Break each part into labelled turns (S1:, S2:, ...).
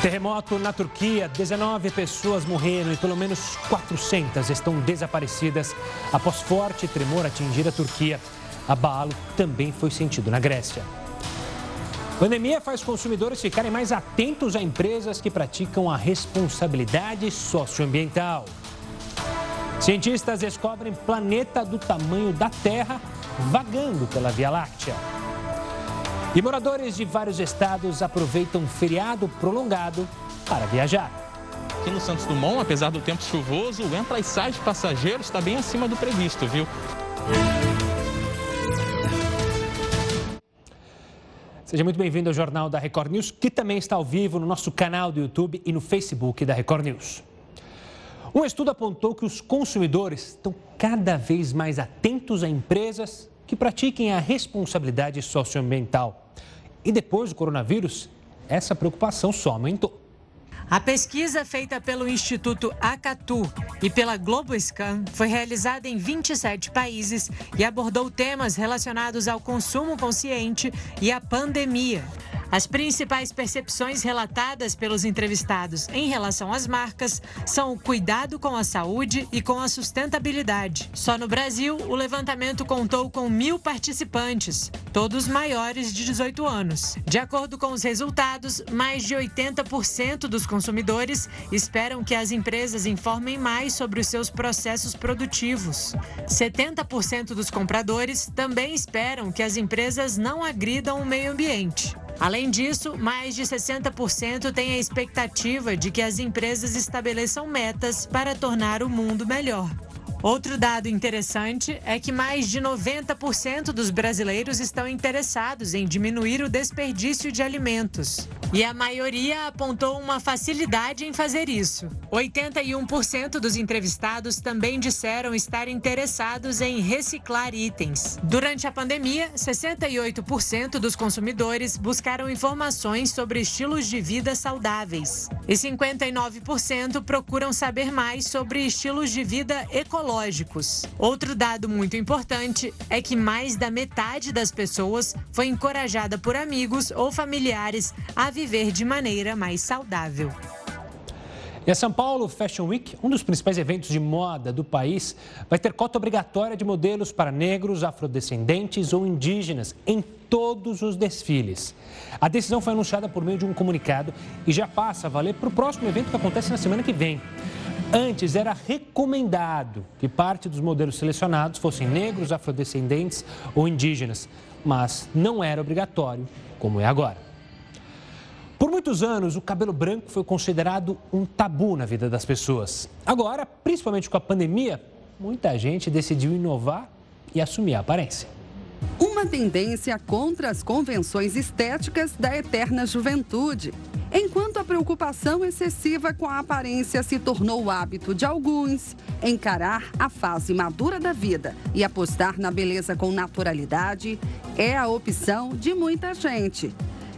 S1: Terremoto na Turquia, 19 pessoas morreram e pelo menos 400 estão desaparecidas após forte tremor atingir a Turquia. Abalo também foi sentido na Grécia. Pandemia faz consumidores ficarem mais atentos a empresas que praticam a responsabilidade socioambiental. Cientistas descobrem planeta do tamanho da Terra vagando pela Via Láctea. E moradores de vários estados aproveitam um feriado prolongado para viajar.
S2: Aqui no Santos Dumont, apesar do tempo chuvoso, o entra e sai de passageiros está bem acima do previsto, viu?
S1: Seja muito bem-vindo ao Jornal da Record News, que também está ao vivo no nosso canal do YouTube e no Facebook da Record News. Um estudo apontou que os consumidores estão cada vez mais atentos a empresas que pratiquem a responsabilidade socioambiental. E depois do coronavírus, essa preocupação só aumentou.
S3: A pesquisa feita pelo Instituto Acatu e pela GloboScan foi realizada em 27 países e abordou temas relacionados ao consumo consciente e à pandemia. As principais percepções relatadas pelos entrevistados em relação às marcas são o cuidado com a saúde e com a sustentabilidade. Só no Brasil, o levantamento contou com mil participantes, todos maiores de 18 anos. De acordo com os resultados, mais de 80% dos consumidores esperam que as empresas informem mais sobre os seus processos produtivos. 70% dos compradores também esperam que as empresas não agridam o meio ambiente. Além disso, mais de 60% têm a expectativa de que as empresas estabeleçam metas para tornar o mundo melhor. Outro dado interessante é que mais de 90% dos brasileiros estão interessados em diminuir o desperdício de alimentos. E a maioria apontou uma facilidade em fazer isso. 81% dos entrevistados também disseram estar interessados em reciclar itens. Durante a pandemia, 68% dos consumidores buscaram informações sobre estilos de vida saudáveis. E 59% procuram saber mais sobre estilos de vida ecológicos ecológicos. Outro dado muito importante é que mais da metade das pessoas foi encorajada por amigos ou familiares a viver de maneira mais saudável.
S1: E a São Paulo Fashion Week, um dos principais eventos de moda do país, vai ter cota obrigatória de modelos para negros, afrodescendentes ou indígenas em todos os desfiles. A decisão foi anunciada por meio de um comunicado e já passa a valer para o próximo evento que acontece na semana que vem. Antes era recomendado que parte dos modelos selecionados fossem negros, afrodescendentes ou indígenas, mas não era obrigatório, como é agora. Por muitos anos, o cabelo branco foi considerado um tabu na vida das pessoas. Agora, principalmente com a pandemia, muita gente decidiu inovar e assumir a aparência.
S4: Uma tendência contra as convenções estéticas da eterna juventude. Enquanto a preocupação excessiva com a aparência se tornou o hábito de alguns, encarar a fase madura da vida e apostar na beleza com naturalidade é a opção de muita gente.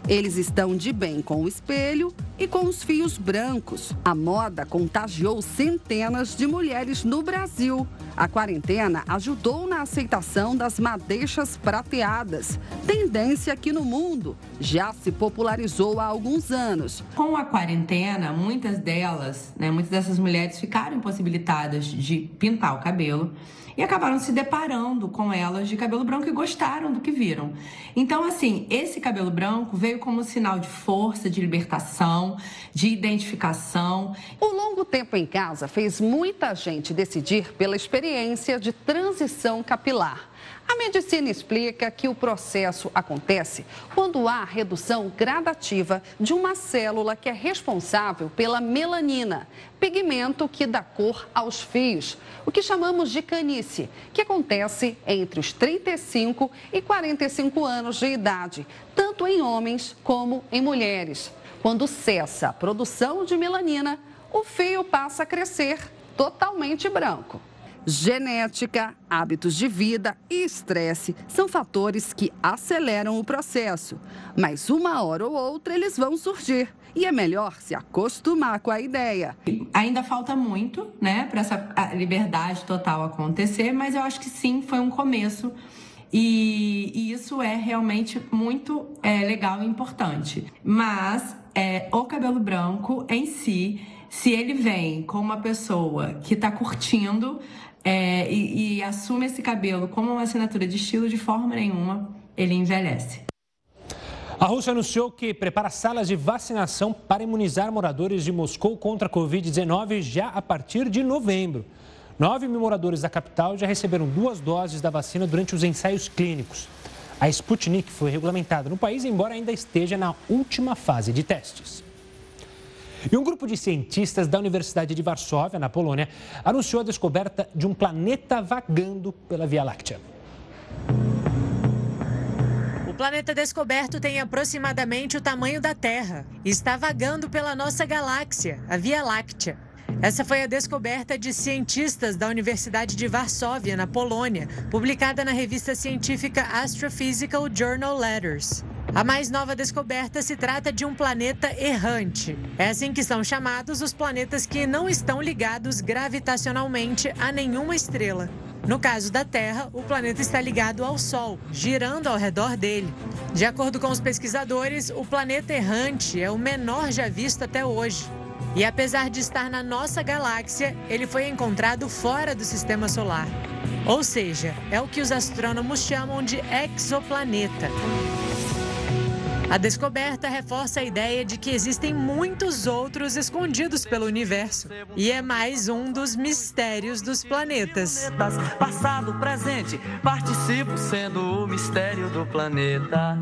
S4: Eles estão de bem com o espelho e com os fios brancos. A moda contagiou centenas de mulheres no Brasil. A quarentena ajudou na aceitação das madeixas prateadas, tendência que no mundo já se popularizou há alguns anos.
S5: Com a quarentena, muitas delas, né, muitas dessas mulheres ficaram impossibilitadas de pintar o cabelo e acabaram se deparando com elas de cabelo branco e gostaram do que viram. Então, assim, esse cabelo branco veio como sinal de força, de libertação, de identificação.
S4: O longo tempo em casa fez muita gente decidir pela experiência de transição capilar. A medicina explica que o processo acontece quando há redução gradativa de uma célula que é responsável pela melanina, pigmento que dá cor aos fios, o que chamamos de canice, que acontece entre os 35 e 45 anos de idade, tanto em homens como em mulheres. Quando cessa a produção de melanina, o fio passa a crescer totalmente branco. Genética, hábitos de vida e estresse são fatores que aceleram o processo, mas uma hora ou outra eles vão surgir e é melhor se acostumar com a ideia.
S5: Ainda falta muito, né, para essa liberdade total acontecer, mas eu acho que sim, foi um começo. E, e isso é realmente muito é, legal e importante. Mas é o cabelo branco em si, se ele vem com uma pessoa que está curtindo é, e, e assume esse cabelo como uma assinatura de estilo, de forma nenhuma ele envelhece.
S1: A Rússia anunciou que prepara salas de vacinação para imunizar moradores de Moscou contra a Covid-19 já a partir de novembro. Nove mil moradores da capital já receberam duas doses da vacina durante os ensaios clínicos. A Sputnik foi regulamentada no país, embora ainda esteja na última fase de testes. E um grupo de cientistas da Universidade de Varsóvia, na Polônia, anunciou a descoberta de um planeta vagando pela Via Láctea.
S3: O planeta descoberto tem aproximadamente o tamanho da Terra e está vagando pela nossa galáxia, a Via Láctea. Essa foi a descoberta de cientistas da Universidade de Varsóvia, na Polônia, publicada na revista científica Astrophysical Journal Letters. A mais nova descoberta se trata de um planeta errante. É assim que são chamados os planetas que não estão ligados gravitacionalmente a nenhuma estrela. No caso da Terra, o planeta está ligado ao Sol, girando ao redor dele. De acordo com os pesquisadores, o planeta errante é o menor já visto até hoje. E apesar de estar na nossa galáxia, ele foi encontrado fora do sistema solar. Ou seja, é o que os astrônomos chamam de exoplaneta. A descoberta reforça a ideia de que existem muitos outros escondidos pelo universo. E é mais um dos mistérios dos planetas.
S6: Passado, presente, participo sendo o mistério do planeta.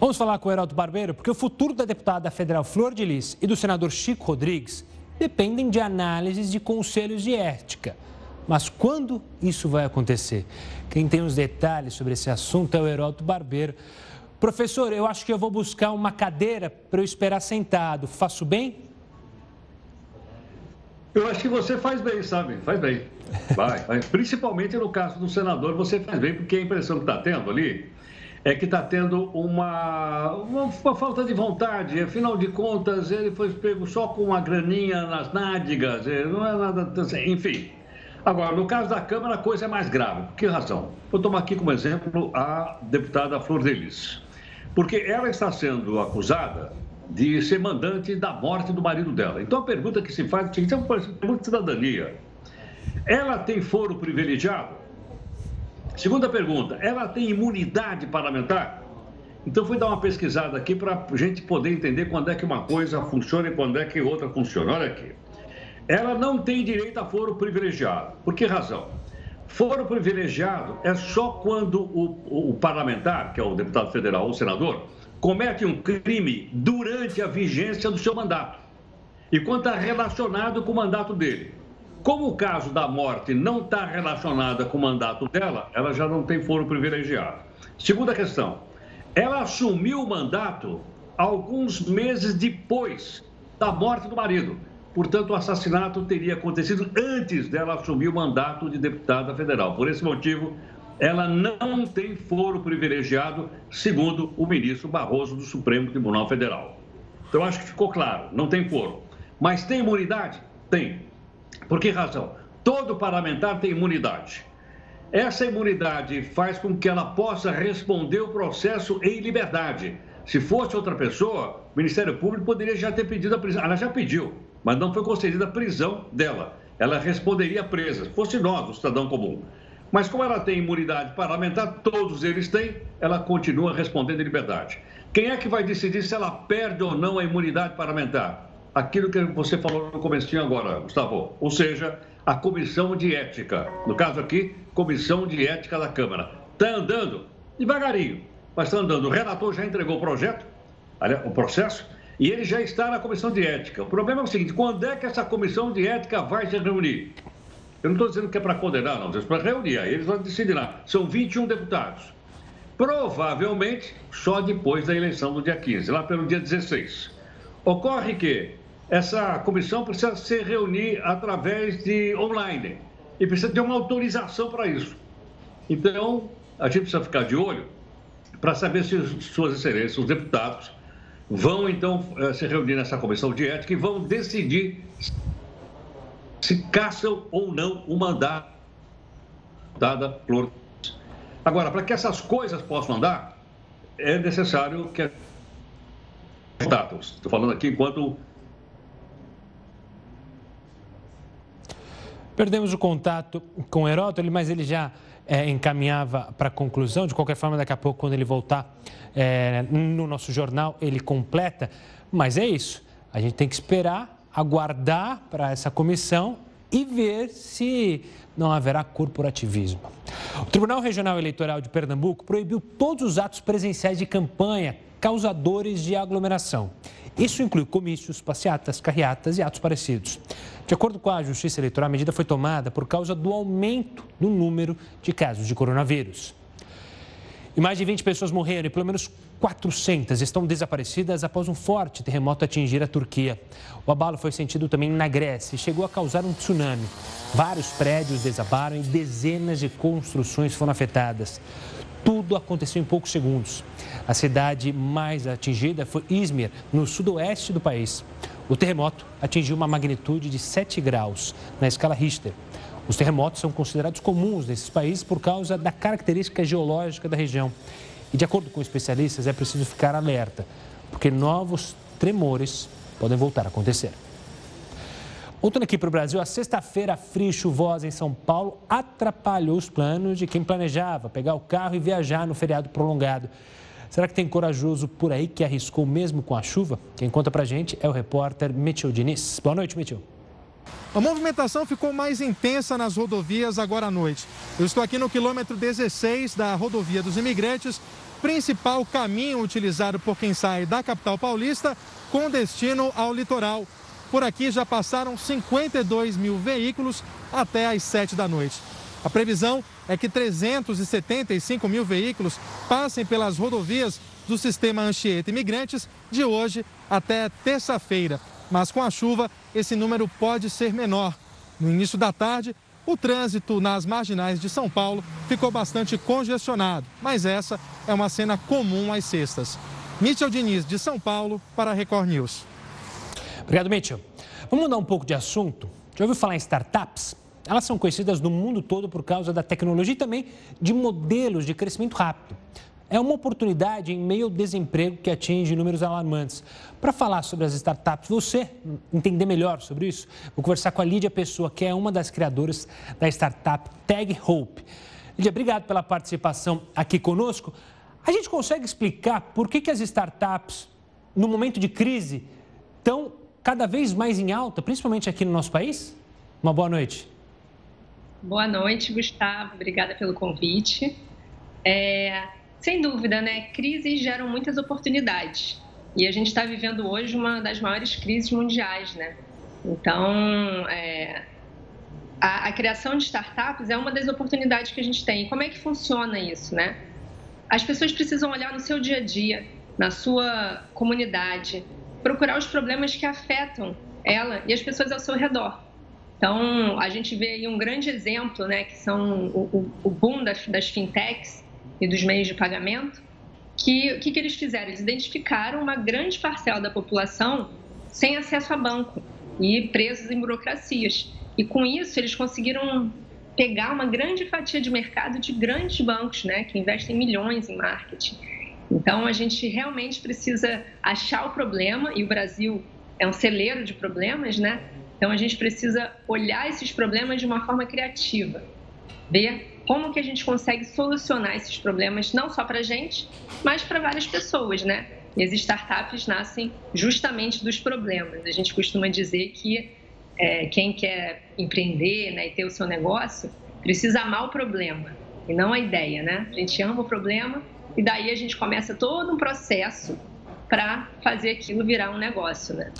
S1: Vamos falar com o Heraldo Barbeiro, porque o futuro da deputada federal Flor de Lis e do senador Chico Rodrigues dependem de análises de conselhos de ética. Mas quando isso vai acontecer? Quem tem os detalhes sobre esse assunto é o Heródoto Barbeiro. Professor, eu acho que eu vou buscar uma cadeira para eu esperar sentado. Faço bem?
S7: Eu acho que você faz bem, sabe? Faz bem. Vai, vai. Principalmente no caso do senador, você faz bem, porque a impressão que está tendo ali é que está tendo uma, uma, uma, falta de vontade. Afinal de contas, ele foi pego só com uma graninha nas nádegas, não é nada. Enfim. Agora, no caso da Câmara, a coisa é mais grave. Por que razão? Vou tomar aqui como exemplo a deputada Flor Delis. Porque ela está sendo acusada de ser mandante da morte do marido dela. Então, a pergunta que se faz é é uma de cidadania. Ela tem foro privilegiado? Segunda pergunta, ela tem imunidade parlamentar? Então, fui dar uma pesquisada aqui para a gente poder entender quando é que uma coisa funciona e quando é que outra funciona. Olha aqui ela não tem direito a foro privilegiado. Por que razão? Foro privilegiado é só quando o, o parlamentar, que é o deputado federal ou senador, comete um crime durante a vigência do seu mandato e quando está relacionado com o mandato dele. Como o caso da morte não está relacionada com o mandato dela, ela já não tem foro privilegiado. Segunda questão, ela assumiu o mandato alguns meses depois da morte do marido. Portanto, o assassinato teria acontecido antes dela assumir o mandato de deputada federal. Por esse motivo, ela não tem foro privilegiado, segundo o ministro Barroso do Supremo Tribunal Federal. Então, acho que ficou claro: não tem foro. Mas tem imunidade? Tem. Por que razão? Todo parlamentar tem imunidade. Essa imunidade faz com que ela possa responder o processo em liberdade. Se fosse outra pessoa, o Ministério Público poderia já ter pedido a prisão. Ela já pediu mas não foi concedida a prisão dela. Ela responderia presa, fosse nós, o cidadão comum. Mas como ela tem imunidade parlamentar, todos eles têm, ela continua respondendo em liberdade. Quem é que vai decidir se ela perde ou não a imunidade parlamentar? Aquilo que você falou no começo agora, Gustavo. Ou seja, a comissão de ética. No caso aqui, comissão de ética da Câmara. Está andando devagarinho, mas está andando. O relator já entregou o projeto, o processo, e ele já está na comissão de ética. O problema é o seguinte: quando é que essa comissão de ética vai se reunir? Eu não estou dizendo que é para condenar, não, é para reunir. Aí eles vão decidir lá. São 21 deputados. Provavelmente só depois da eleição do dia 15, lá pelo dia 16. Ocorre que essa comissão precisa se reunir através de online e precisa ter uma autorização para isso. Então, a gente precisa ficar de olho para saber se suas excelências, os deputados, vão então eh, se reunir nessa comissão de ética e vão decidir se caçam ou não o mandato dada Flor. Agora, para que essas coisas possam andar, é necessário que. Estou falando aqui enquanto
S1: Perdemos o contato com Heródoto, mas ele já é, encaminhava para a conclusão. De qualquer forma, daqui a pouco, quando ele voltar é, no nosso jornal, ele completa. Mas é isso. A gente tem que esperar, aguardar para essa comissão e ver se não haverá corporativismo. O Tribunal Regional Eleitoral de Pernambuco proibiu todos os atos presenciais de campanha causadores de aglomeração. Isso inclui comícios, passeatas, carreatas e atos parecidos. De acordo com a Justiça Eleitoral, a medida foi tomada por causa do aumento do número de casos de coronavírus. E mais de 20 pessoas morreram e pelo menos 400 estão desaparecidas após um forte terremoto atingir a Turquia. O abalo foi sentido também na Grécia e chegou a causar um tsunami. Vários prédios desabaram e dezenas de construções foram afetadas. Tudo aconteceu em poucos segundos. A cidade mais atingida foi Izmir, no sudoeste do país. O terremoto atingiu uma magnitude de 7 graus na escala Richter. Os terremotos são considerados comuns nesses países por causa da característica geológica da região. E, de acordo com especialistas, é preciso ficar alerta, porque novos tremores podem voltar a acontecer. Voltando aqui para o Brasil, a sexta-feira fria e chuvosa em São Paulo atrapalhou os planos de quem planejava pegar o carro e viajar no feriado prolongado. Será que tem corajoso por aí que arriscou mesmo com a chuva? Quem conta pra gente é o repórter Mitchell Diniz. Boa noite, Mitchell.
S8: A movimentação ficou mais intensa nas rodovias agora à noite. Eu estou aqui no quilômetro 16 da rodovia dos imigrantes, principal caminho utilizado por quem sai da capital paulista com destino ao litoral. Por aqui já passaram 52 mil veículos até às 7 da noite. A previsão é que 375 mil veículos passem pelas rodovias do sistema Anchieta Imigrantes de hoje até terça-feira. Mas com a chuva, esse número pode ser menor. No início da tarde, o trânsito nas marginais de São Paulo ficou bastante congestionado, mas essa é uma cena comum às sextas. Mitchell Diniz, de São Paulo, para a Record News.
S1: Obrigado, Mitchell. Vamos mudar um pouco de assunto. Já ouviu falar em startups? Elas são conhecidas no mundo todo por causa da tecnologia e também de modelos de crescimento rápido. É uma oportunidade em meio ao desemprego que atinge números alarmantes. Para falar sobre as startups, você entender melhor sobre isso, vou conversar com a Lídia Pessoa, que é uma das criadoras da startup Tag Hope. Lídia, obrigado pela participação aqui conosco. A gente consegue explicar por que, que as startups, no momento de crise, estão cada vez mais em alta, principalmente aqui no nosso país? Uma boa noite.
S9: Boa noite, Gustavo. Obrigada pelo convite. É, sem dúvida, né? Crises geram muitas oportunidades. E a gente está vivendo hoje uma das maiores crises mundiais, né? Então, é, a, a, criação de startups é uma das oportunidades que a gente tem. E como é que funciona isso, né? As pessoas precisam olhar no seu dia a dia, na sua comunidade, procurar os problemas que afetam ela e as pessoas ao seu redor. Então, a gente vê aí um grande exemplo, né, que são o, o boom das, das, fintechs e dos meios de pagamento, que o que, que eles fizeram? Eles identificaram uma grande parcela da população sem acesso a banco e presos em burocracias. E com isso, eles conseguiram pegar uma grande fatia de mercado de grandes bancos, né, que investem milhões em marketing. Então, a gente realmente precisa achar o problema, e o Brasil é um celeiro de problemas, né? Então a gente precisa olhar esses problemas de uma forma criativa, ver como que a gente consegue solucionar esses problemas não só para a gente, mas para várias pessoas, né? E as startups nascem justamente dos problemas. A gente costuma dizer que é, quem quer empreender né, e ter o seu negócio precisa amar o problema e não a ideia, né? A gente ama o problema e daí a gente começa todo um processo para fazer aquilo virar um negócio, né?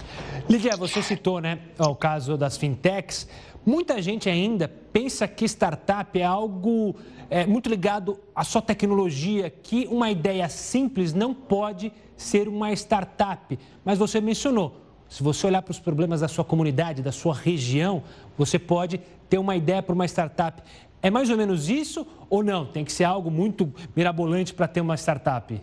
S1: Lídia, você citou, né, o caso das fintechs. Muita gente ainda pensa que startup é algo é, muito ligado à só tecnologia, que uma ideia simples não pode ser uma startup. Mas você mencionou, se você olhar para os problemas da sua comunidade, da sua região, você pode ter uma ideia para uma startup. É mais ou menos isso ou não? Tem que ser algo muito mirabolante para ter uma startup?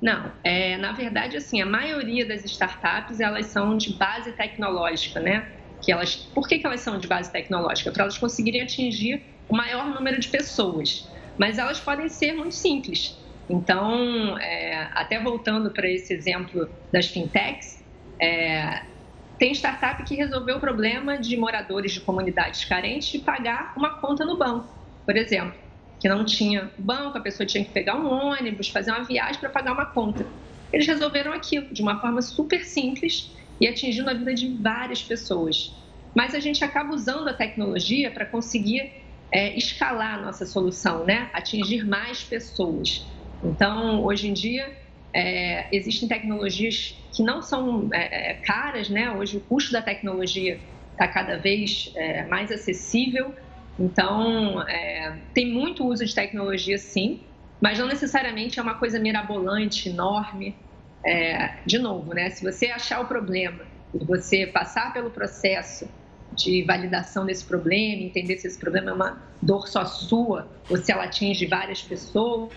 S9: Não, é, na verdade, assim, a maioria das startups, elas são de base tecnológica, né? Que elas, por que, que elas são de base tecnológica? Para elas conseguirem atingir o maior número de pessoas. mas elas podem ser muito simples. Então, é, até voltando para esse exemplo das fintechs, é, tem startup que resolveu o problema de moradores de comunidades carentes de pagar uma conta no banco, por exemplo, que não tinha banco, a pessoa tinha que pegar um ônibus, fazer uma viagem para pagar uma conta. Eles resolveram aquilo de uma forma super simples e atingindo a vida de várias pessoas. Mas a gente acaba usando a tecnologia para conseguir é, escalar a nossa solução, né? atingir mais pessoas. Então, hoje em dia, é, existem tecnologias que não são é, é, caras, né? Hoje o custo da tecnologia está cada vez é, mais acessível. Então, é, tem muito uso de tecnologia, sim, mas não necessariamente é uma coisa mirabolante, enorme. É, de novo, né? Se você achar o problema e você passar pelo processo de validação desse problema, entender se esse problema é uma dor só sua ou se ela atinge várias pessoas,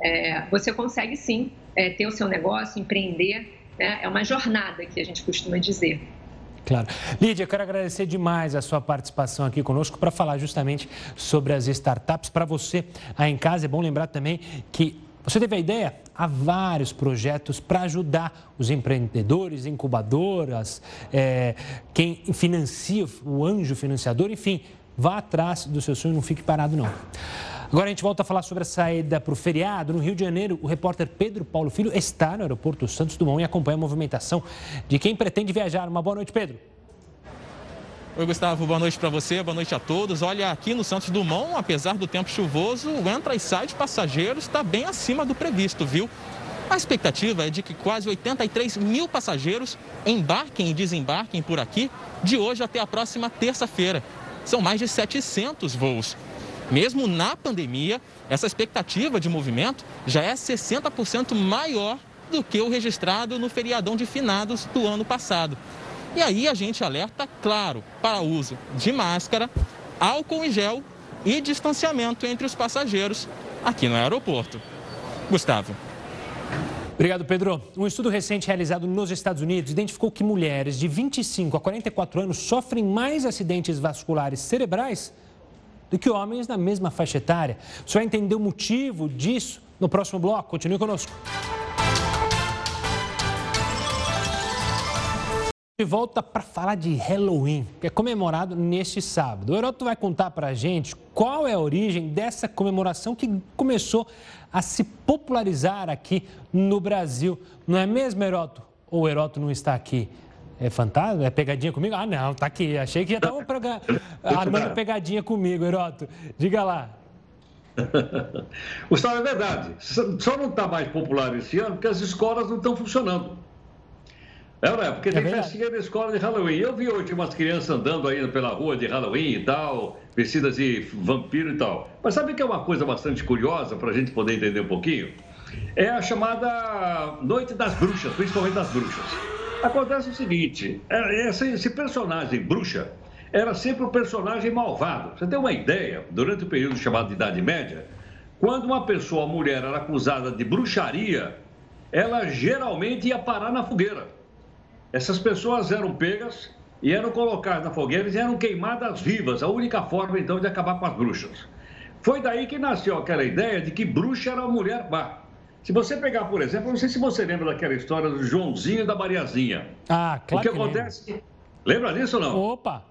S9: é, você consegue sim é, ter o seu negócio, empreender. Né? É uma jornada que a gente costuma dizer.
S1: Claro. Lídia, eu quero agradecer demais a sua participação aqui conosco para falar justamente sobre as startups. Para você aí em casa, é bom lembrar também que você teve a ideia? Há vários projetos para ajudar os empreendedores, incubadoras, é, quem financia, o anjo financiador, enfim, vá atrás do seu sonho, não fique parado não. Agora a gente volta a falar sobre a saída para o feriado. No Rio de Janeiro, o repórter Pedro Paulo Filho está no aeroporto Santos Dumont e acompanha a movimentação de quem pretende viajar. Uma boa noite, Pedro.
S2: Oi, Gustavo, boa noite para você, boa noite a todos. Olha, aqui no Santos Dumont, apesar do tempo chuvoso, o entra e sai de passageiros está bem acima do previsto, viu? A expectativa é de que quase 83 mil passageiros embarquem e desembarquem por aqui de hoje até a próxima terça-feira. São mais de 700 voos. Mesmo na pandemia, essa expectativa de movimento já é 60% maior do que o registrado no feriadão de finados do ano passado. E aí a gente alerta, claro, para uso de máscara, álcool em gel e distanciamento entre os passageiros aqui no aeroporto. Gustavo.
S1: Obrigado, Pedro. Um estudo recente realizado nos Estados Unidos identificou que mulheres de 25 a 44 anos sofrem mais acidentes vasculares cerebrais do que homens na mesma faixa etária. Você vai entender o motivo disso no próximo bloco. Continue conosco. De volta para falar de Halloween, que é comemorado neste sábado. O Heroto vai contar para a gente qual é a origem dessa comemoração que começou a se popularizar aqui no Brasil. Não é mesmo, Heroto? Ou o Heroto não está aqui? É fantasma? É pegadinha comigo? Ah, não, tá aqui. Achei que já estava prega... armando pegadinha comigo, Heroto. Diga lá.
S7: Gustavo, é verdade. Só não está mais popular esse ano porque as escolas não estão funcionando. É, não é? Porque é tem verdade. festinha na escola de Halloween. Eu vi hoje umas crianças andando aí pela rua de Halloween e tal, vestidas de vampiro e tal. Mas sabe que é uma coisa bastante curiosa para a gente poder entender um pouquinho? É a chamada Noite das Bruxas, principalmente das bruxas. Acontece o seguinte: é, esse, esse personagem bruxa era sempre um personagem malvado. Você tem uma ideia? Durante o período chamado de Idade Média, quando uma pessoa, uma mulher, era acusada de bruxaria, ela geralmente ia parar na fogueira. Essas pessoas eram pegas e eram colocadas na fogueira e eram queimadas vivas, a única forma então de acabar com as bruxas. Foi daí que nasceu aquela ideia de que bruxa era uma mulher má. Se você pegar, por exemplo, não sei se você lembra daquela história do Joãozinho e da Mariazinha.
S1: Ah, claro.
S7: O que, que acontece? Lembro. Lembra disso ou não?
S1: Opa!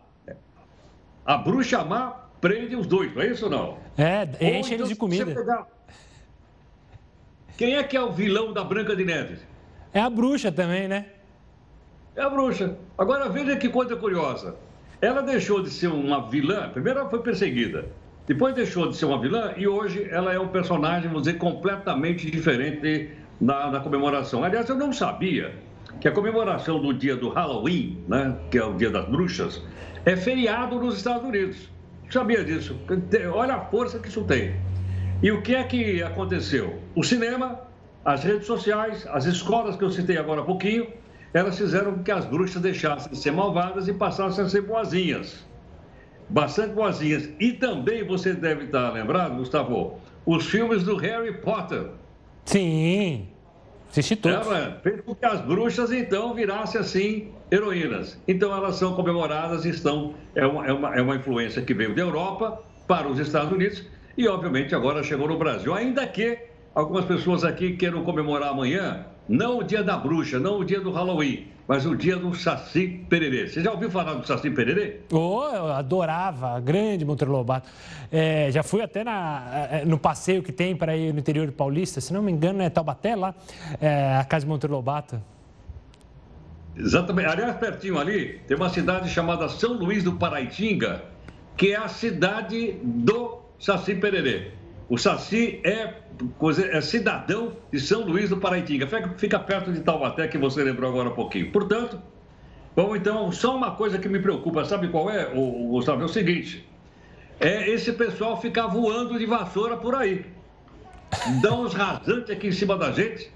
S7: A bruxa má prende os dois, não é isso ou não?
S1: É, enche eles então, de comida. Pegar...
S7: Quem é que é o vilão da Branca de Neve?
S1: É a bruxa também, né?
S7: É a bruxa. Agora veja que coisa curiosa. Ela deixou de ser uma vilã, primeiro ela foi perseguida. Depois deixou de ser uma vilã e hoje ela é um personagem, vamos dizer, completamente diferente na, na comemoração. Aliás, eu não sabia que a comemoração do dia do Halloween, né, que é o dia das bruxas, é feriado nos Estados Unidos. Sabia disso? Olha a força que isso tem. E o que é que aconteceu? O cinema, as redes sociais, as escolas que eu citei agora há pouquinho, elas fizeram com que as bruxas deixassem de ser malvadas e passassem a ser boazinhas bastante boazinhas. E também você deve estar lembrado, Gustavo, os filmes do Harry Potter.
S1: Sim, assisti todos.
S7: Fez com que as bruxas, então, virassem, assim, heroínas. Então, elas são comemoradas e estão... É uma, é uma, é uma influência que veio da Europa para os Estados Unidos. e, obviamente, agora chegou no Brasil. Ainda que algumas pessoas aqui queiram comemorar amanhã, não o dia da bruxa, não o dia do Halloween, mas o dia do Saci Pererê. Você já ouviu falar do Saci Pererê?
S1: Oh, eu adorava, grande Monteiro Lobato. É, já fui até na, é, no passeio que tem para ir no interior de Paulista, se não me engano é Taubaté lá, é, a casa de Monteiro Lobato.
S7: Exatamente. Aliás, pertinho ali, tem uma cidade chamada São Luís do Paraitinga, que é a cidade do Saci Pererê. O Saci é, é cidadão de São Luís do Paraitinga, fica perto de Taubaté, que você lembrou agora há pouquinho. Portanto, bom, então, só uma coisa que me preocupa, sabe qual é, Gustavo? É o seguinte, é esse pessoal ficar voando de vassoura por aí dá uns rasantes aqui em cima da gente.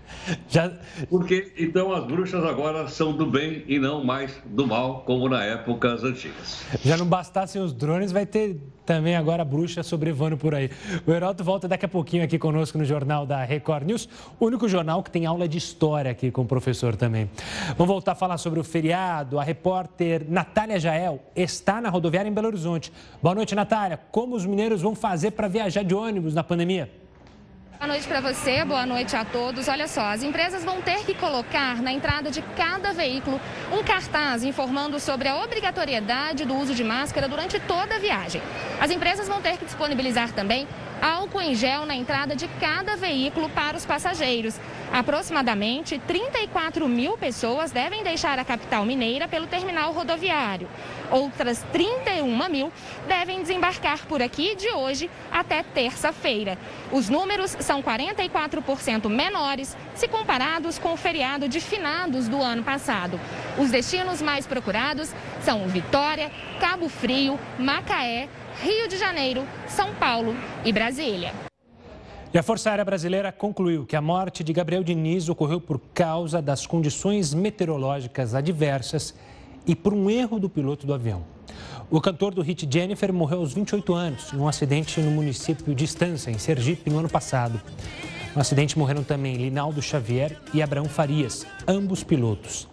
S7: Já... Porque então as bruxas agora são do bem e não mais do mal, como na épocas antigas.
S1: Já não bastassem os drones, vai ter também agora bruxa sobrevoando por aí. O Heraldo volta daqui a pouquinho aqui conosco no Jornal da Record News, o único jornal que tem aula de história aqui com o professor também. Vamos voltar a falar sobre o feriado. A repórter Natália Jael está na rodoviária em Belo Horizonte. Boa noite, Natália. Como os mineiros vão fazer para viajar de ônibus na pandemia?
S10: Boa noite para você, boa noite a todos. Olha só, as empresas vão ter que colocar na entrada de cada veículo um cartaz informando sobre a obrigatoriedade do uso de máscara durante toda a viagem. As empresas vão ter que disponibilizar também álcool em gel na entrada de cada veículo para os passageiros. Aproximadamente 34 mil pessoas devem deixar a capital mineira pelo terminal rodoviário. Outras 31 mil devem desembarcar por aqui de hoje até terça-feira. Os números são 44% menores se comparados com o feriado de finados do ano passado. Os destinos mais procurados são Vitória, Cabo Frio, Macaé, Rio de Janeiro, São Paulo e Brasília.
S1: E a Força Aérea Brasileira concluiu que a morte de Gabriel Diniz ocorreu por causa das condições meteorológicas adversas e por um erro do piloto do avião. O cantor do hit Jennifer morreu aos 28 anos em um acidente no município de Estância, em Sergipe, no ano passado. No acidente morreram também Linaldo Xavier e Abraão Farias, ambos pilotos.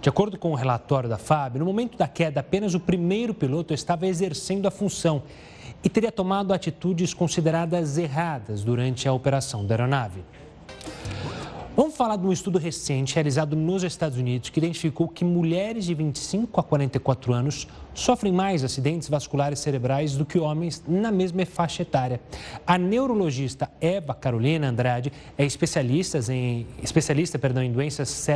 S1: De acordo com o relatório da FAB, no momento da queda, apenas o primeiro piloto estava exercendo a função e teria tomado atitudes consideradas erradas durante a operação da aeronave. Falar de um estudo recente realizado nos Estados Unidos que identificou que mulheres de 25 a 44 anos sofrem mais acidentes vasculares cerebrais do que homens na mesma faixa etária. A neurologista Eva Carolina Andrade é especialista em, especialista, perdão, em doenças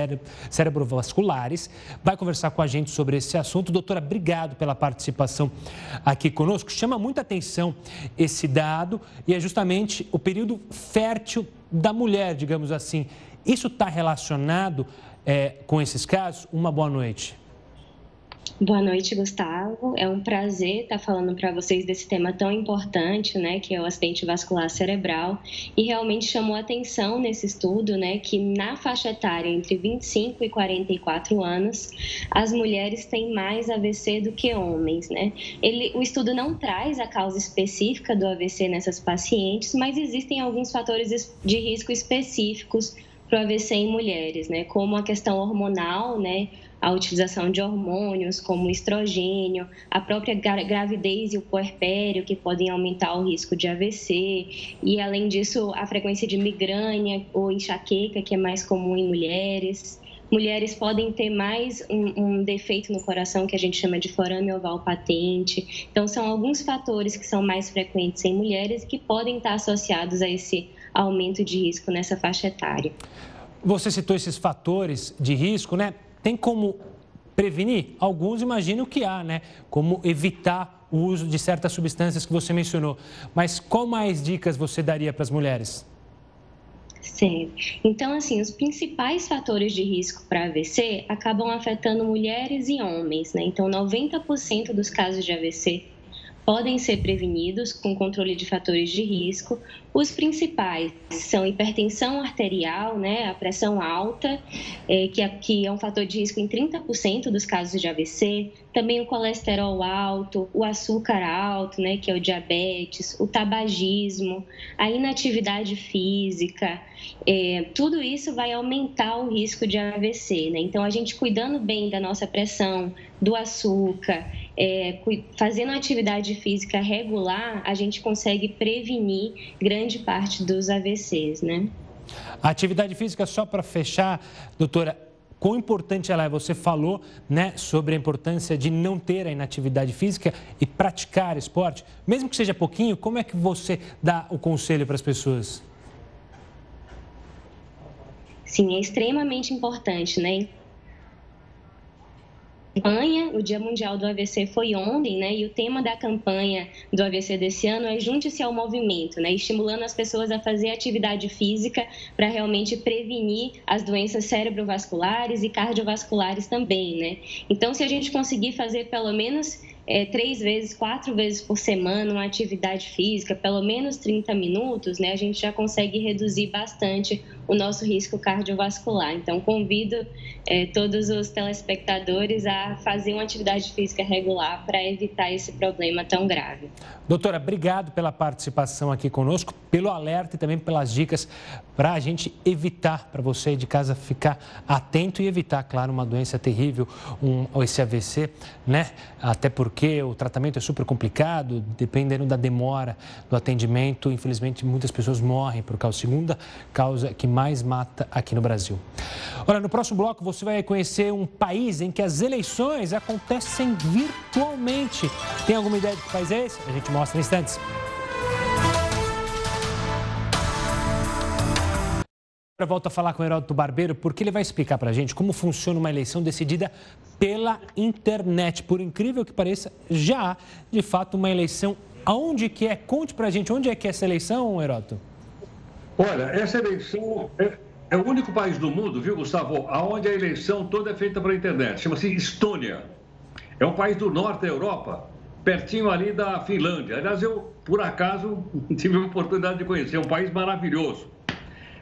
S1: cerebrovasculares. Vai conversar com a gente sobre esse assunto. Doutora, obrigado pela participação aqui conosco. Chama muita atenção esse dado e é justamente o período fértil da mulher, digamos assim. Isso está relacionado é, com esses casos? Uma boa noite.
S11: Boa noite, Gustavo. É um prazer estar falando para vocês desse tema tão importante, né, que é o acidente vascular cerebral. E realmente chamou atenção nesse estudo, né, que na faixa etária entre 25 e 44 anos, as mulheres têm mais AVC do que homens, né? Ele, o estudo não traz a causa específica do AVC nessas pacientes, mas existem alguns fatores de risco específicos para o AVC em mulheres, né? Como a questão hormonal, né? A utilização de hormônios como estrogênio, a própria gravidez e o puerpério que podem aumentar o risco de AVC e além disso a frequência de migrânia ou enxaqueca que é mais comum em mulheres. Mulheres podem ter mais um, um, defeito no coração que a gente chama de forame oval patente. Então, são alguns fatores que são mais frequentes em mulheres que podem estar associados a esse aumento de risco nessa faixa etária.
S1: Você citou esses fatores de risco, né? Tem como prevenir? Alguns imaginam que há, né? Como evitar o uso de certas substâncias que você mencionou. Mas qual mais dicas você daria para as mulheres?
S11: Certo. Então, assim, os principais fatores de risco para AVC acabam afetando mulheres e homens, né? Então, 90% dos casos de AVC podem ser prevenidos com controle de fatores de risco. Os principais são hipertensão arterial, né, a pressão alta, é, que, é, que, é, um fator de risco em 30% dos casos de AVC, também o colesterol alto, o açúcar alto, né, que é o diabetes, o tabagismo, a inatividade física, é, tudo isso vai aumentar o risco de AVC. Né? Então, a gente cuidando bem da nossa pressão, do açúcar é, fazendo atividade física regular, a gente consegue prevenir grande parte dos AVCs, né?
S1: A atividade física, só para fechar, doutora, quão importante ela é? Você falou né, sobre a importância de não ter a inatividade física e praticar esporte. Mesmo que seja pouquinho, como é que você dá o conselho para as pessoas?
S11: Sim, é extremamente importante, né? Campanha, o Dia Mundial do AVC foi ontem, né? E o tema da campanha do AVC desse ano é junte-se ao movimento, né? Estimulando as pessoas a fazer atividade física para realmente prevenir as doenças cerebrovasculares e cardiovasculares também, né? Então, se a gente conseguir fazer pelo menos é, três vezes, quatro vezes por semana uma atividade física, pelo menos 30 minutos, né, a gente já consegue reduzir bastante o nosso risco cardiovascular. Então, convido é, todos os telespectadores a fazer uma atividade física regular para evitar esse problema tão grave.
S1: Doutora, obrigado pela participação aqui conosco, pelo alerta e também pelas dicas para a gente evitar, para você de casa ficar atento e evitar, claro, uma doença terrível, um, esse AVC, né? Até porque o tratamento é super complicado, dependendo da demora do atendimento, infelizmente muitas pessoas morrem por causa, segunda causa que mais mata aqui no Brasil. Olha, no próximo bloco você vai conhecer um país em que as eleições acontecem virtualmente. Tem alguma ideia de que país é esse? A gente mostra em instantes. Agora volto a falar com o Heródoto Barbeiro, porque ele vai explicar para a gente como funciona uma eleição decidida pela internet. Por incrível que pareça, já há, de fato, uma eleição. Aonde que é? Conte para a gente, onde é que é essa eleição, Heródoto?
S7: Olha, essa eleição é, é, o único país do mundo, viu, Gustavo, onde a eleição toda é feita pela internet. Chama-se Estônia. É um país do norte da Europa pertinho ali da Finlândia. Aliás, eu, por acaso, tive a oportunidade de conhecer. É um país maravilhoso.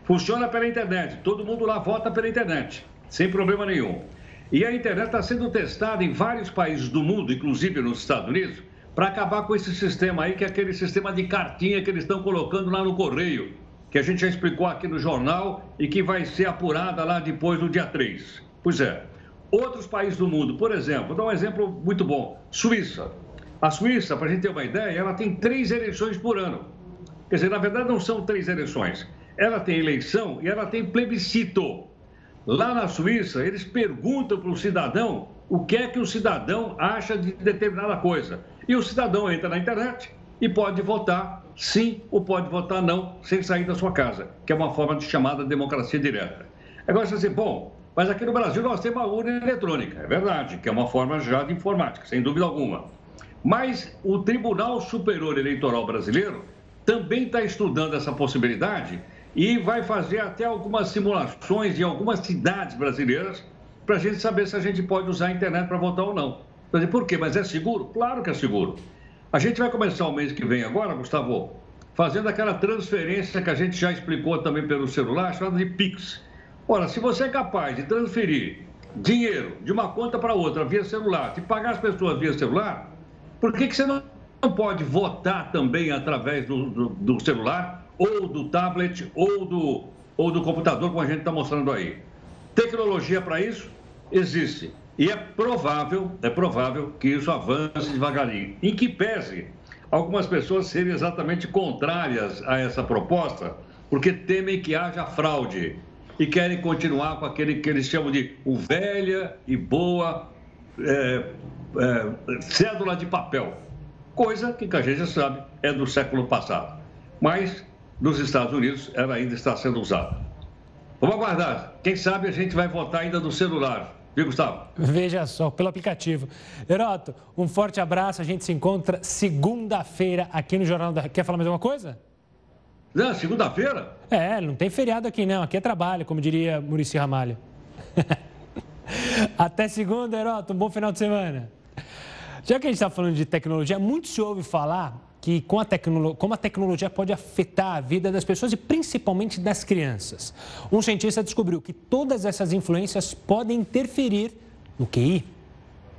S7: Funciona pela internet. Todo mundo lá vota pela internet, sem problema nenhum. E a internet está sendo testada em vários países do mundo, inclusive nos Estados Unidos, para acabar com esse sistema aí, que é aquele sistema de cartinha que eles estão colocando lá no correio, que a gente já explicou aqui no jornal e que vai ser apurada lá depois do dia 3. Pois é. Outros países do mundo, por exemplo, vou dar um exemplo muito bom: Suíça. A Suíça, para a gente ter uma ideia, ela tem três eleições por ano. Quer dizer, na verdade não são três eleições. Ela tem eleição e ela tem plebiscito. Lá na Suíça, eles perguntam para o cidadão o que é que o cidadão acha de determinada coisa. E o cidadão entra na internet e pode votar sim ou pode votar não, sem sair da sua casa, que é uma forma de chamada democracia direta. Agora você diz, bom, mas aqui no Brasil nós temos a urna eletrônica, é verdade, que é uma forma já de informática, sem dúvida alguma. Mas o Tribunal Superior Eleitoral Brasileiro também está estudando essa possibilidade e vai fazer até algumas simulações em algumas cidades brasileiras para a gente saber se a gente pode usar a internet para votar ou não. Por quê? Mas é seguro? Claro que é seguro. A gente vai começar o mês que vem agora, Gustavo, fazendo aquela transferência que a gente já explicou também pelo celular, chamada de Pix. Ora, se você é capaz de transferir dinheiro de uma conta para outra via celular, de pagar as pessoas via celular, por que, que você não, pode votar também através do, do, do, celular, ou do tablet, ou do, ou do computador, como a gente está mostrando aí? Tecnologia para isso existe. E é provável, é provável que isso avance devagarinho. Em que pese algumas pessoas serem exatamente contrárias a essa proposta, porque temem que haja fraude e querem continuar com aquele que eles chamam de o velha e boa é, é, cédula de papel, coisa que, que a gente sabe é do século passado. Mas nos Estados Unidos ela ainda está sendo usada. Vamos aguardar. Quem sabe a gente vai votar ainda no celular. Viu, Gustavo?
S1: Veja só, pelo aplicativo. Heroto, um forte abraço. A gente se encontra segunda-feira aqui no Jornal da... Quer falar mais alguma coisa?
S7: Não, segunda-feira?
S1: É, não tem feriado aqui não. Aqui é trabalho, como diria Murici Ramalho. Até segunda, Heroto. Um bom final de semana. Já que a gente está falando de tecnologia, muito se ouve falar que com a como a tecnologia pode afetar a vida das pessoas e principalmente das crianças. Um cientista descobriu que todas essas influências podem interferir no QI.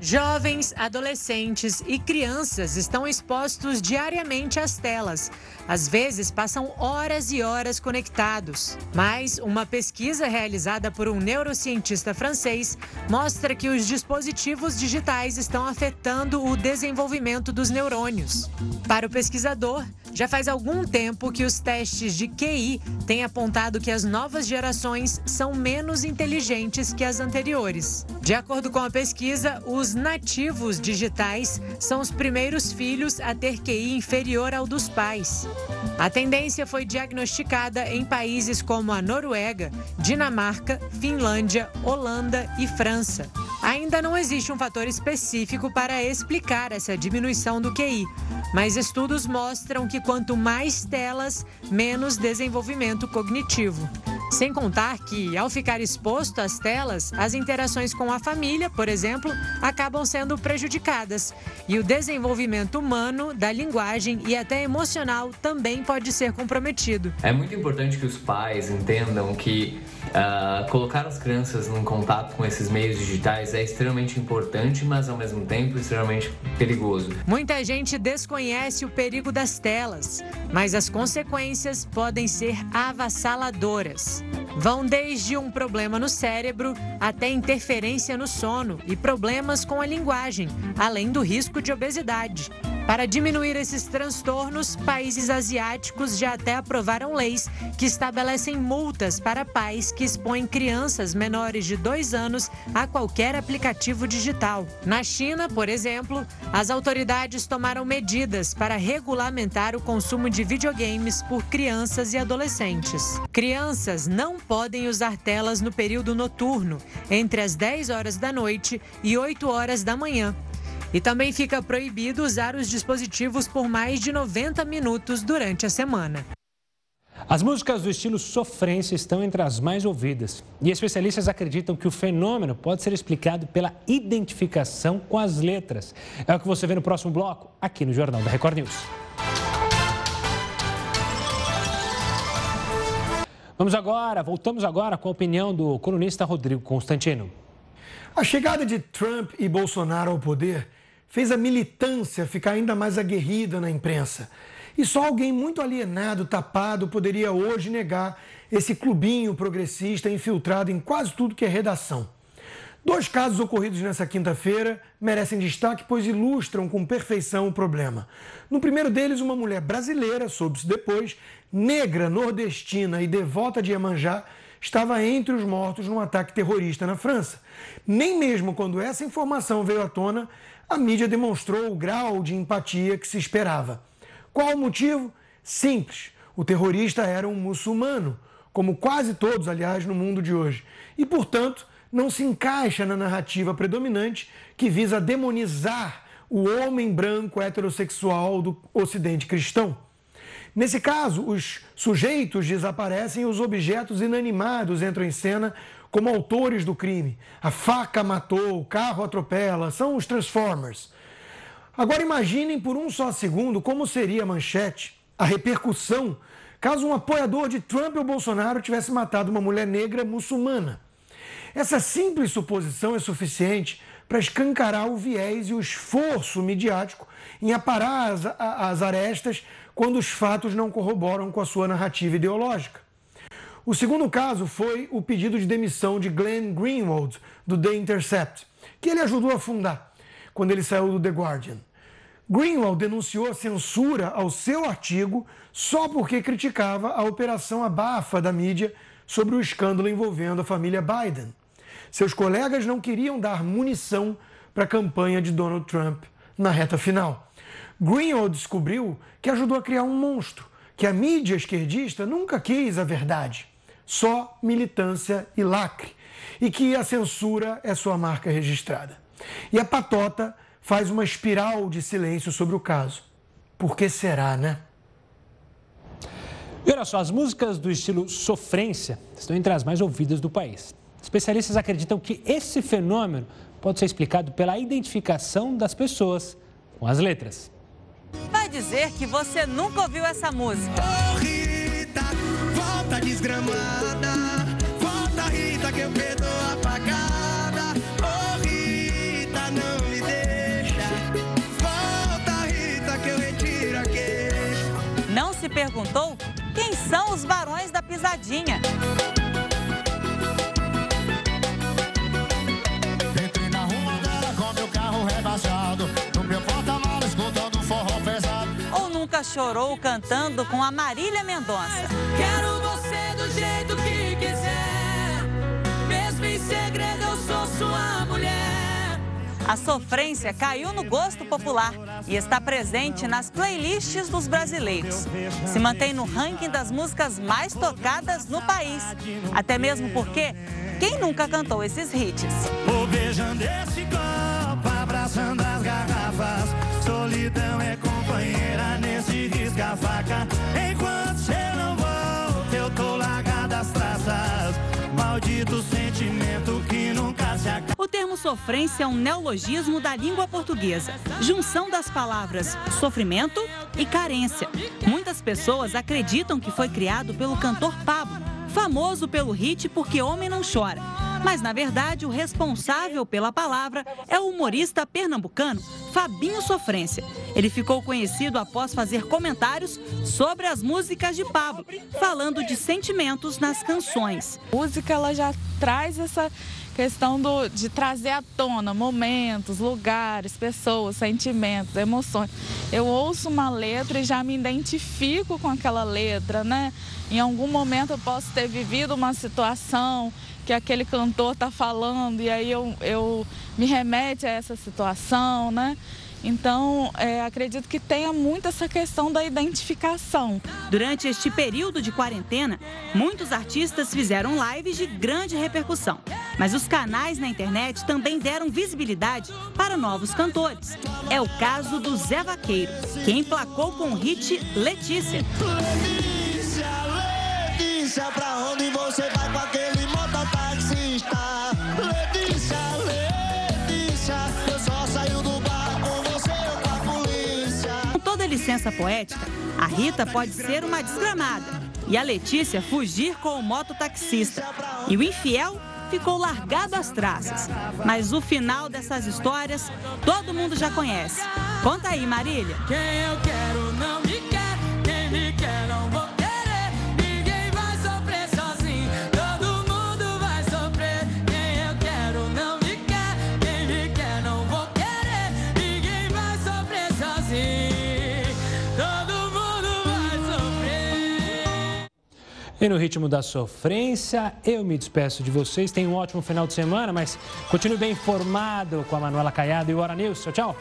S3: Jovens, adolescentes e crianças estão expostos diariamente às telas. Às vezes passam horas e horas conectados. Mas uma pesquisa realizada por um neurocientista francês mostra que os dispositivos digitais estão afetando o desenvolvimento dos neurônios. Para o pesquisador, já faz algum tempo que os testes de QI têm apontado que as novas gerações são menos inteligentes que as anteriores. De acordo com a pesquisa, os nativos digitais são os primeiros filhos a ter QI inferior ao dos pais. A tendência foi diagnosticada em países como a Noruega, Dinamarca, Finlândia, Holanda e França. Ainda não existe um fator específico para explicar essa diminuição do QI, mas estudos mostram que quanto mais telas, menos desenvolvimento cognitivo. Sem contar que, ao ficar exposto às telas, as interações com a família, por exemplo, acabam sendo prejudicadas. E o desenvolvimento humano, da linguagem e até emocional também pode ser comprometido.
S12: É muito importante que os pais entendam que uh, colocar as crianças em contato com esses meios digitais é extremamente importante, mas ao mesmo tempo extremamente perigoso.
S3: Muita gente desconhece o perigo das telas, mas as consequências podem ser avassaladoras. Vão desde um problema no cérebro até interferência no sono e problemas com a linguagem, além do risco de obesidade. Para diminuir esses transtornos, países asiáticos já até aprovaram leis que estabelecem multas para pais que expõem crianças menores de dois anos a qualquer aplicativo digital. Na China, por exemplo, as autoridades tomaram medidas para regulamentar o consumo de videogames por crianças e adolescentes. Crianças não podem usar telas no período noturno, entre as 10 horas da noite e 8 horas da manhã e também fica proibido usar os dispositivos por mais de 90 minutos durante a semana.
S1: As músicas do estilo sofrência estão entre as mais ouvidas. E especialistas acreditam que o fenômeno pode ser explicado pela identificação com as letras. É o que você vê no próximo bloco, aqui no Jornal da Record News. Vamos agora, voltamos agora com a opinião do colunista Rodrigo Constantino.
S13: A chegada de Trump e Bolsonaro ao poder fez a militância ficar ainda mais aguerrida na imprensa. E só alguém muito alienado, tapado, poderia hoje negar esse clubinho progressista infiltrado em quase tudo que é redação. Dois casos ocorridos nessa quinta-feira merecem destaque, pois ilustram com perfeição o problema. No primeiro deles, uma mulher brasileira, soube-se depois, negra, nordestina e devota de Iemanjá, estava entre os mortos num ataque terrorista na França. Nem mesmo quando essa informação veio à tona, a mídia demonstrou o grau de empatia que se esperava. Qual o motivo? Simples. O terrorista era um muçulmano, como quase todos, aliás, no mundo de hoje. E, portanto, não se encaixa na narrativa predominante que visa demonizar o homem branco heterossexual do Ocidente cristão. Nesse caso, os sujeitos desaparecem e os objetos inanimados entram em cena como autores do crime. A faca matou, o carro atropela, são os Transformers. Agora imaginem por um só segundo como seria a manchete, a repercussão, caso um apoiador de Trump ou Bolsonaro tivesse matado uma mulher negra muçulmana. Essa simples suposição é suficiente para escancarar o viés e o esforço midiático em aparar as, as arestas quando os fatos não corroboram com a sua narrativa ideológica. O segundo caso foi o pedido de demissão de Glenn Greenwald, do The Intercept, que ele ajudou a fundar quando ele saiu do The Guardian. Greenwald denunciou a censura ao seu artigo só porque criticava a operação abafa da mídia sobre o escândalo envolvendo a família Biden. Seus colegas não queriam dar munição para a campanha de Donald Trump na reta final. Greenwald descobriu que ajudou a criar um monstro, que a mídia esquerdista nunca quis a verdade só militância e lacre, e que a censura é sua marca registrada. E a patota faz uma espiral de silêncio sobre o caso. Por que será, né?
S1: E olha só, as músicas do estilo sofrência estão entre as mais ouvidas do país. Especialistas acreditam que esse fenômeno pode ser explicado pela identificação das pessoas com as letras.
S14: Vai dizer que você nunca ouviu essa música.
S15: Oh, Rita, volta desgramada, volta Rita que eu perdo apagada. Oh, Rita, não me deixa, volta Rita que eu retiro a queixa.
S14: Não se perguntou quem são os barões da pisadinha?
S15: Entrei na rua dela com meu carro rebaixado, no meu
S14: porta nunca chorou cantando com a Marília Mendonça.
S15: Quero você do jeito que quiser. Mesmo em segredo, eu sou sua mulher.
S14: A sofrência caiu no gosto popular e está presente nas playlists dos brasileiros. Se mantém no ranking das músicas mais tocadas no país. Até mesmo porque quem nunca cantou esses hits? Sofrência é um neologismo da língua portuguesa, junção das palavras sofrimento e carência. Muitas pessoas acreditam que foi criado pelo cantor Pablo, famoso pelo hit Porque Homem Não Chora. Mas, na verdade, o responsável pela palavra é o humorista pernambucano Fabinho Sofrência. Ele ficou conhecido após fazer comentários sobre as músicas de Pablo, falando de sentimentos nas canções.
S16: A música ela já traz essa questão do, de trazer à tona momentos, lugares, pessoas, sentimentos, emoções. Eu ouço uma letra e já me identifico com aquela letra, né? Em algum momento eu posso ter vivido uma situação que aquele cantor está falando e aí eu, eu me remete a essa situação, né? Então, é, acredito que tenha muito essa questão da identificação.
S14: Durante este período de quarentena, muitos artistas fizeram lives de grande repercussão. Mas os canais na internet também deram visibilidade para novos cantores. É o caso do Zé Vaqueiro, que emplacou com o hit Letícia.
S15: Letícia, Letícia, pra onde você vai com aquele mototaxista? Letícia, Letícia, eu só saio do bar com você ou com a polícia.
S14: Com toda licença poética, a Rita pode ser uma desgramada e a Letícia fugir com o mototaxista. E o infiel ficou largado às traças. Mas o final dessas histórias todo mundo já conhece. Conta aí, Marília.
S15: Quem eu quero não me quer, quem me quer não
S1: E no ritmo da sofrência, eu me despeço de vocês. Tenham um ótimo final de semana, mas continue bem informado com a Manuela Caiado e o Hora News. Tchau, tchau.